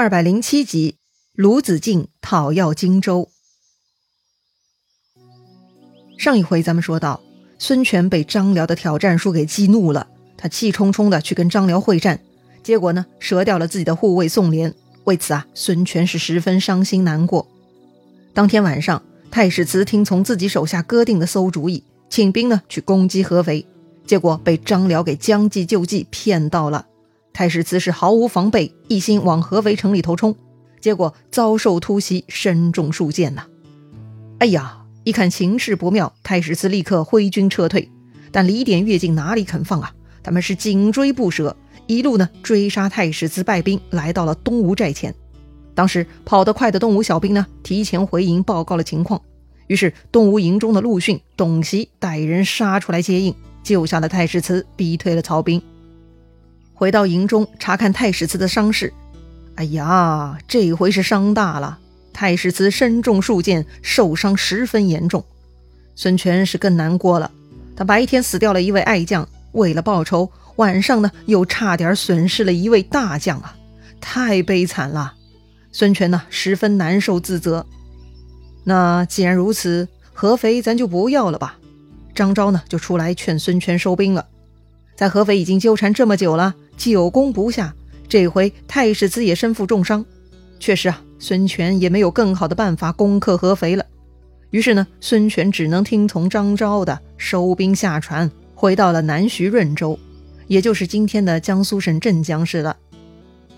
二百零七集，卢子敬讨要荆州。上一回咱们说到，孙权被张辽的挑战书给激怒了，他气冲冲的去跟张辽会战，结果呢，折掉了自己的护卫宋廉。为此啊，孙权是十分伤心难过。当天晚上，太史慈听从自己手下哥定的馊主意，请兵呢去攻击合肥，结果被张辽给将计就计骗到了。太史慈是毫无防备，一心往合肥城里头冲，结果遭受突袭，身中数箭呐！哎呀，一看情势不妙，太史慈立刻挥军撤退。但李典、乐进哪里肯放啊？他们是紧追不舍，一路呢追杀太史慈败兵，来到了东吴寨前。当时跑得快的东吴小兵呢，提前回营报告了情况，于是东吴营中的陆逊、董袭带人杀出来接应，救下了太史慈，逼退了曹兵。回到营中查看太史慈的伤势，哎呀，这回是伤大了。太史慈身中数箭，受伤十分严重。孙权是更难过了，他白天死掉了一位爱将，为了报仇，晚上呢又差点损失了一位大将啊，太悲惨了。孙权呢十分难受自责。那既然如此，合肥咱就不要了吧。张昭呢就出来劝孙权收兵了，在合肥已经纠缠这么久了。久攻不下，这回太史慈也身负重伤。确实啊，孙权也没有更好的办法攻克合肥了。于是呢，孙权只能听从张昭的，收兵下船，回到了南徐润州，也就是今天的江苏省镇江市了。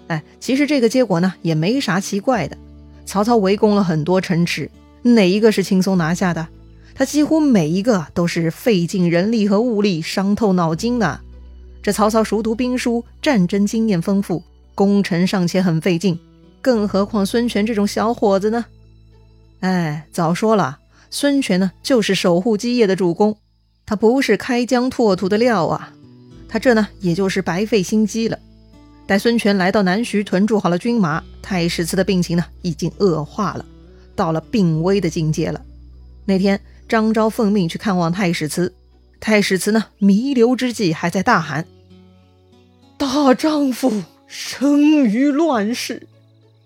哎，其实这个结果呢，也没啥奇怪的。曹操围攻了很多城池，哪一个是轻松拿下的？他几乎每一个都是费尽人力和物力，伤透脑筋的。这曹操熟读兵书，战争经验丰富，攻城尚且很费劲，更何况孙权这种小伙子呢？哎，早说了，孙权呢就是守护基业的主公，他不是开疆拓土的料啊！他这呢也就是白费心机了。待孙权来到南徐屯驻好了军马，太史慈的病情呢已经恶化了，到了病危的境界了。那天张昭奉命去看望太史慈。太史慈呢，弥留之际还在大喊：“大丈夫生于乱世，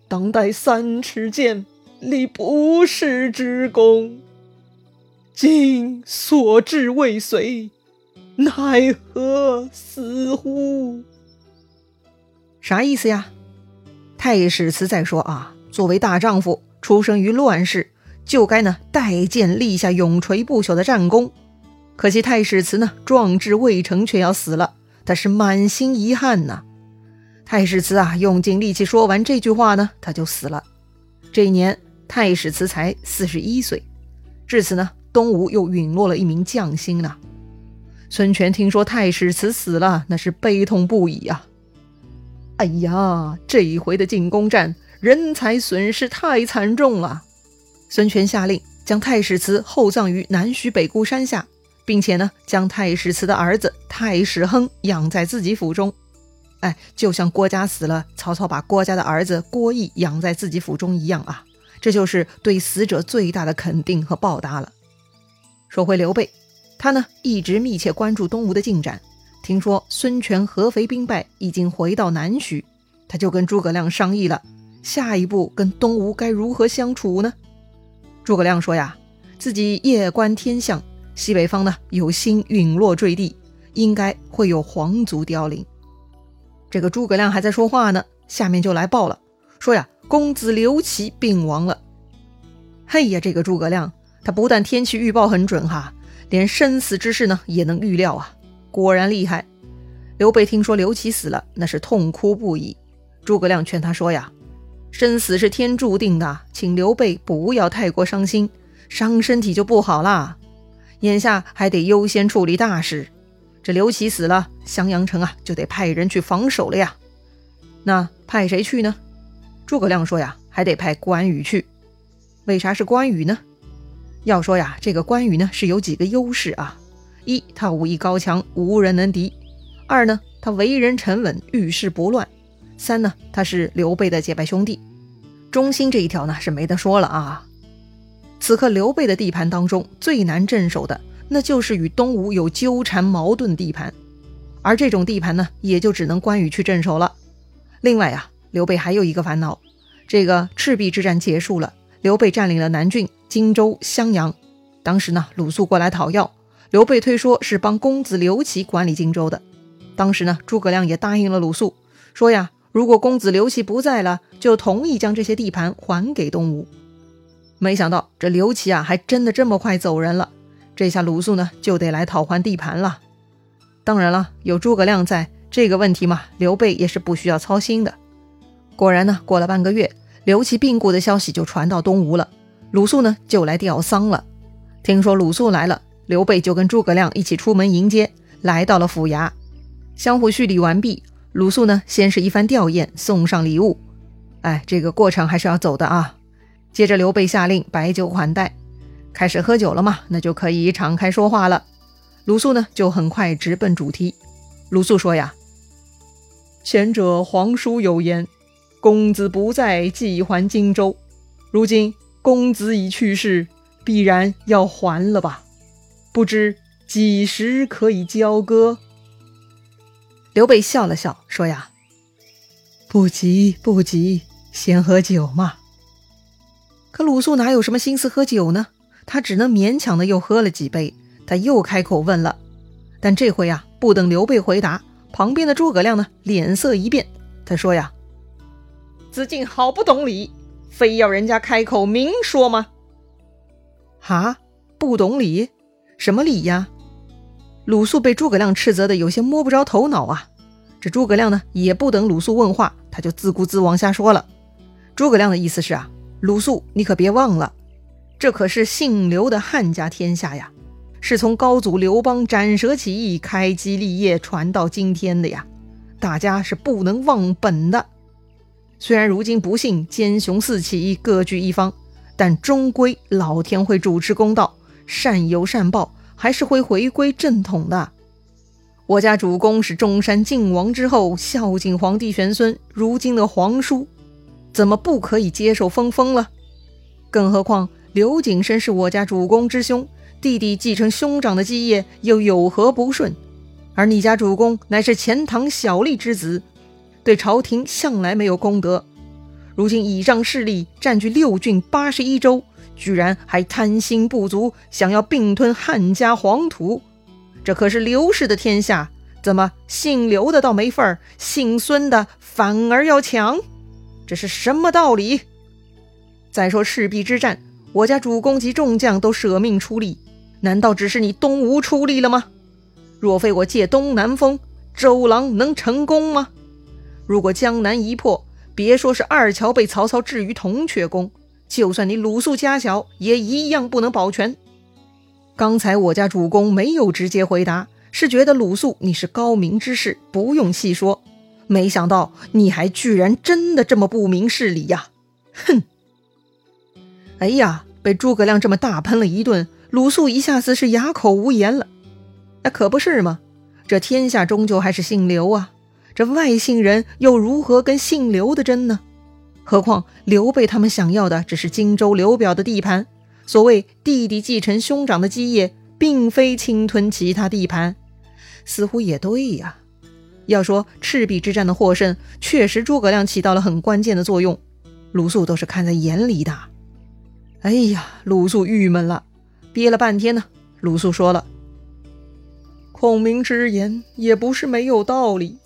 当代三尺剑，立不世之功。今所至未遂，奈何死乎？”啥意思呀？太史慈在说啊，作为大丈夫，出生于乱世，就该呢带剑立下永垂不朽的战功。可惜太史慈呢，壮志未成，却要死了，他是满心遗憾呐。太史慈啊，用尽力气说完这句话呢，他就死了。这一年，太史慈才四十一岁。至此呢，东吴又陨落了一名将星了。孙权听说太史慈死了，那是悲痛不已啊！哎呀，这一回的进攻战，人才损失太惨重了。孙权下令将太史慈厚葬于南徐北固山下。并且呢，将太史慈的儿子太史亨养在自己府中，哎，就像郭嘉死了，曹操把郭嘉的儿子郭义养在自己府中一样啊，这就是对死者最大的肯定和报答了。说回刘备，他呢一直密切关注东吴的进展，听说孙权合肥兵败，已经回到南徐，他就跟诸葛亮商议了，下一步跟东吴该如何相处呢？诸葛亮说呀，自己夜观天象。西北方呢有星陨落坠地，应该会有皇族凋零。这个诸葛亮还在说话呢，下面就来报了，说呀，公子刘琦病亡了。嘿呀，这个诸葛亮，他不但天气预报很准哈，连生死之事呢也能预料啊，果然厉害。刘备听说刘琦死了，那是痛哭不已。诸葛亮劝他说呀，生死是天注定的，请刘备不要太过伤心，伤身体就不好啦。眼下还得优先处理大事，这刘琦死了，襄阳城啊就得派人去防守了呀。那派谁去呢？诸葛亮说呀，还得派关羽去。为啥是关羽呢？要说呀，这个关羽呢是有几个优势啊：一，他武艺高强，无人能敌；二呢，他为人沉稳，遇事不乱；三呢，他是刘备的结拜兄弟。忠心这一条呢是没得说了啊。此刻刘备的地盘当中最难镇守的，那就是与东吴有纠缠矛盾的地盘，而这种地盘呢，也就只能关羽去镇守了。另外啊，刘备还有一个烦恼，这个赤壁之战结束了，刘备占领了南郡、荆州、襄阳。当时呢，鲁肃过来讨要，刘备推说是帮公子刘琦管理荆州的。当时呢，诸葛亮也答应了鲁肃，说呀，如果公子刘琦不在了，就同意将这些地盘还给东吴。没想到这刘琦啊，还真的这么快走人了。这下鲁肃呢，就得来讨还地盘了。当然了，有诸葛亮在，这个问题嘛，刘备也是不需要操心的。果然呢，过了半个月，刘琦病故的消息就传到东吴了，鲁肃呢就来吊丧了。听说鲁肃来了，刘备就跟诸葛亮一起出门迎接，来到了府衙，相互叙礼完毕。鲁肃呢，先是一番吊唁，送上礼物。哎，这个过程还是要走的啊。接着刘备下令摆酒款待，开始喝酒了嘛，那就可以敞开说话了。鲁肃呢，就很快直奔主题。鲁肃说呀：“前者皇叔有言，公子不在，即还荆州。如今公子已去世。”必然要还了吧？不知几时可以交割？刘备笑了笑，说：“呀，不急不急，先喝酒嘛。”可鲁肃哪有什么心思喝酒呢？他只能勉强的又喝了几杯。他又开口问了，但这回啊，不等刘备回答，旁边的诸葛亮呢，脸色一变，他说：“呀，子敬好不懂礼，非要人家开口明说吗？”啊，不懂礼，什么礼呀？鲁肃被诸葛亮斥责的有些摸不着头脑啊。这诸葛亮呢，也不等鲁肃问话，他就自顾自往下说了。诸葛亮的意思是啊，鲁肃，你可别忘了，这可是姓刘的汉家天下呀，是从高祖刘邦斩蛇起义、开基立业传到今天的呀，大家是不能忘本的。虽然如今不幸奸雄四起，各据一方。但终归老天会主持公道，善有善报，还是会回归正统的。我家主公是中山靖王之后，孝景皇帝玄孙，如今的皇叔，怎么不可以接受封封了？更何况刘景升是我家主公之兄，弟弟继承兄长的基业，又有何不顺？而你家主公乃是钱塘小吏之子，对朝廷向来没有功德。如今倚仗势力占据六郡八十一州，居然还贪心不足，想要并吞汉家黄土，这可是刘氏的天下，怎么姓刘的倒没份儿，姓孙的反而要抢？这是什么道理？再说赤壁之战，我家主公及众将都舍命出力，难道只是你东吴出力了吗？若非我借东南风，周郎能成功吗？如果江南一破，别说是二乔被曹操置于铜雀宫，就算你鲁肃家小，也一样不能保全。刚才我家主公没有直接回答，是觉得鲁肃你是高明之士，不用细说。没想到你还居然真的这么不明事理呀！哼！哎呀，被诸葛亮这么大喷了一顿，鲁肃一下子是哑口无言了。那可不是吗？这天下终究还是姓刘啊。这外姓人又如何跟姓刘的争呢？何况刘备他们想要的只是荆州刘表的地盘。所谓弟弟继承兄长的基业，并非侵吞其他地盘，似乎也对呀。要说赤壁之战的获胜，确实诸葛亮起到了很关键的作用，鲁肃都是看在眼里的。哎呀，鲁肃郁闷了，憋了半天呢。鲁肃说了：“孔明之言也不是没有道理。”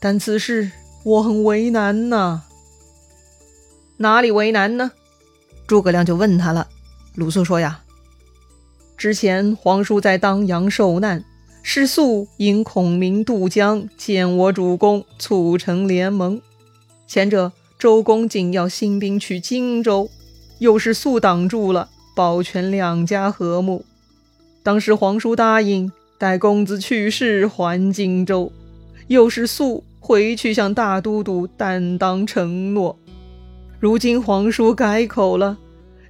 但此事我很为难呐，哪里为难呢？诸葛亮就问他了。鲁肃说呀：“之前皇叔在当阳受难，是素引孔明渡江见我主公，促成联盟。前者周公瑾要兴兵去荆州，又是素挡住了，保全两家和睦。当时皇叔答应待公子去世还荆州，又是素。”回去向大都督担当承诺。如今皇叔改口了，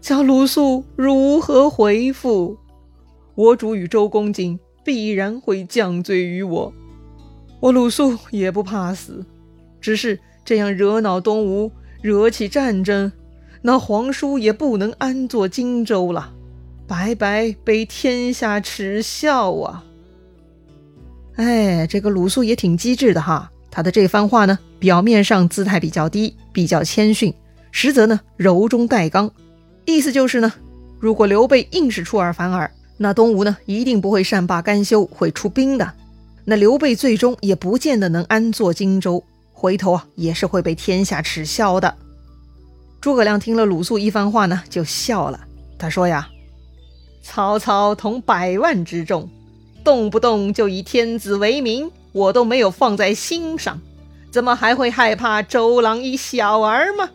叫鲁肃如何回复？我主与周公瑾必然会降罪于我。我鲁肃也不怕死，只是这样惹恼东吴，惹起战争，那皇叔也不能安坐荆州了，白白被天下耻笑啊！哎，这个鲁肃也挺机智的哈。他的这番话呢，表面上姿态比较低，比较谦逊，实则呢柔中带刚。意思就是呢，如果刘备硬是出尔反尔，那东吴呢一定不会善罢甘休，会出兵的。那刘备最终也不见得能安坐荆州，回头啊也是会被天下耻笑的。诸葛亮听了鲁肃一番话呢，就笑了。他说呀：“曹操统百万之众，动不动就以天子为名，我都没有放在心上，怎么还会害怕周郎一小儿吗？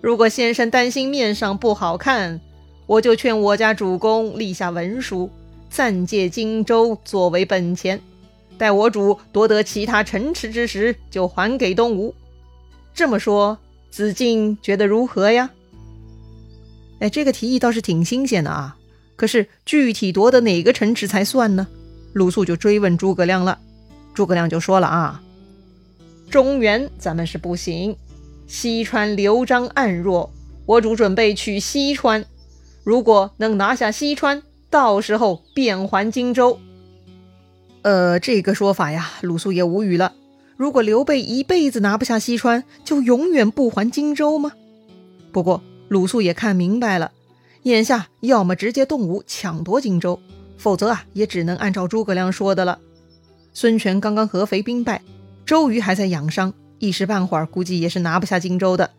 如果先生担心面上不好看，我就劝我家主公立下文书，暂借荆州作为本钱，待我主夺得其他城池之时，就还给东吴。这么说。”子敬觉得如何呀？哎，这个提议倒是挺新鲜的啊。可是具体夺得哪个城池才算呢？鲁肃就追问诸葛亮了。诸葛亮就说了啊：“中原咱们是不行，西川刘璋暗弱，我主准备取西川。如果能拿下西川，到时候便还荆州。”呃，这个说法呀，鲁肃也无语了。如果刘备一辈子拿不下西川，就永远不还荆州吗？不过鲁肃也看明白了，眼下要么直接动武抢夺荆州，否则啊，也只能按照诸葛亮说的了。孙权刚刚合肥兵败，周瑜还在养伤，一时半会儿估计也是拿不下荆州的。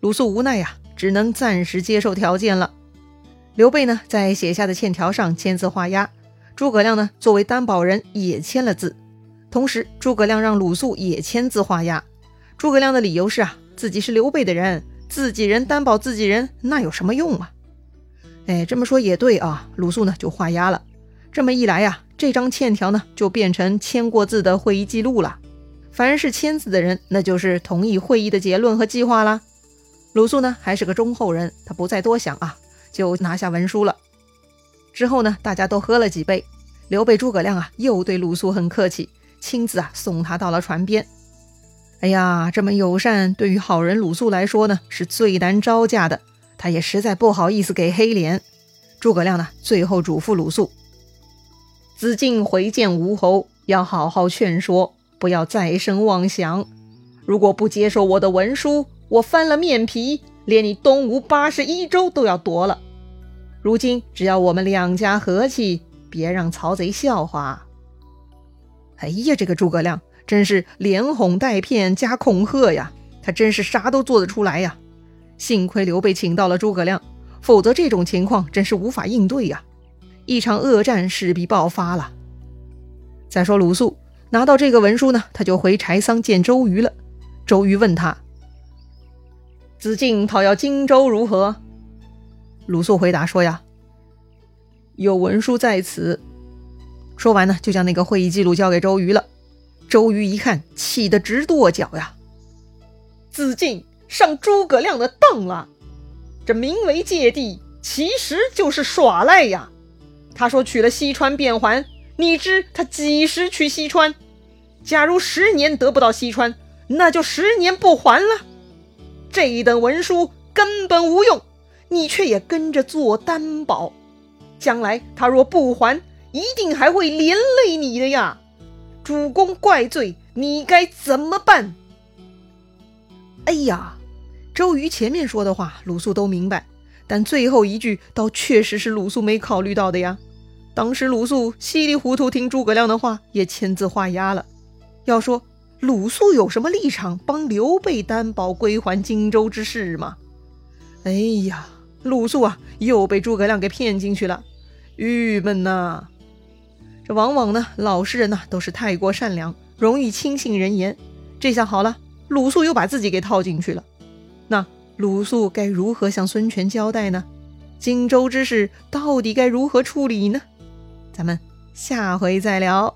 鲁肃无奈呀，只能暂时接受条件了。刘备呢，在写下的欠条上签字画押，诸葛亮呢，作为担保人也签了字。同时，诸葛亮让鲁肃也签字画押。诸葛亮的理由是啊，自己是刘备的人，自己人担保自己人，那有什么用啊？哎，这么说也对啊。鲁肃呢就画押了。这么一来呀，这张欠条呢就变成签过字的会议记录了。凡是签字的人，那就是同意会议的结论和计划啦。鲁肃呢还是个忠厚人，他不再多想啊，就拿下文书了。之后呢，大家都喝了几杯，刘备、诸葛亮啊又对鲁肃很客气。亲自啊送他到了船边。哎呀，这么友善，对于好人鲁肃来说呢，是最难招架的。他也实在不好意思给黑脸。诸葛亮呢，最后嘱咐鲁肃：子敬回见吴侯，要好好劝说，不要再生妄想。如果不接受我的文书，我翻了面皮，连你东吴八十一州都要夺了。如今只要我们两家和气，别让曹贼笑话。哎呀，这个诸葛亮真是连哄带骗加恐吓呀！他真是啥都做得出来呀！幸亏刘备请到了诸葛亮，否则这种情况真是无法应对呀！一场恶战势必爆发了。再说鲁肃拿到这个文书呢，他就回柴桑见周瑜了。周瑜问他：“子敬讨要荆州如何？”鲁肃回答说：“呀，有文书在此。”说完呢，就将那个会议记录交给周瑜了。周瑜一看，气得直跺脚呀！子敬上诸葛亮的当了，这名为借地，其实就是耍赖呀！他说取了西川便还，你知他几时取西川？假如十年得不到西川，那就十年不还了。这一等文书根本无用，你却也跟着做担保，将来他若不还。一定还会连累你的呀！主公怪罪，你该怎么办？哎呀，周瑜前面说的话，鲁肃都明白，但最后一句倒确实是鲁肃没考虑到的呀。当时鲁肃稀里糊涂听诸葛亮的话，也签字画押了。要说鲁肃有什么立场帮刘备担保归还荆州之事吗？哎呀，鲁肃啊，又被诸葛亮给骗进去了，郁闷呐！这往往呢，老实人呢都是太过善良，容易轻信人言。这下好了，鲁肃又把自己给套进去了。那鲁肃该如何向孙权交代呢？荆州之事到底该如何处理呢？咱们下回再聊。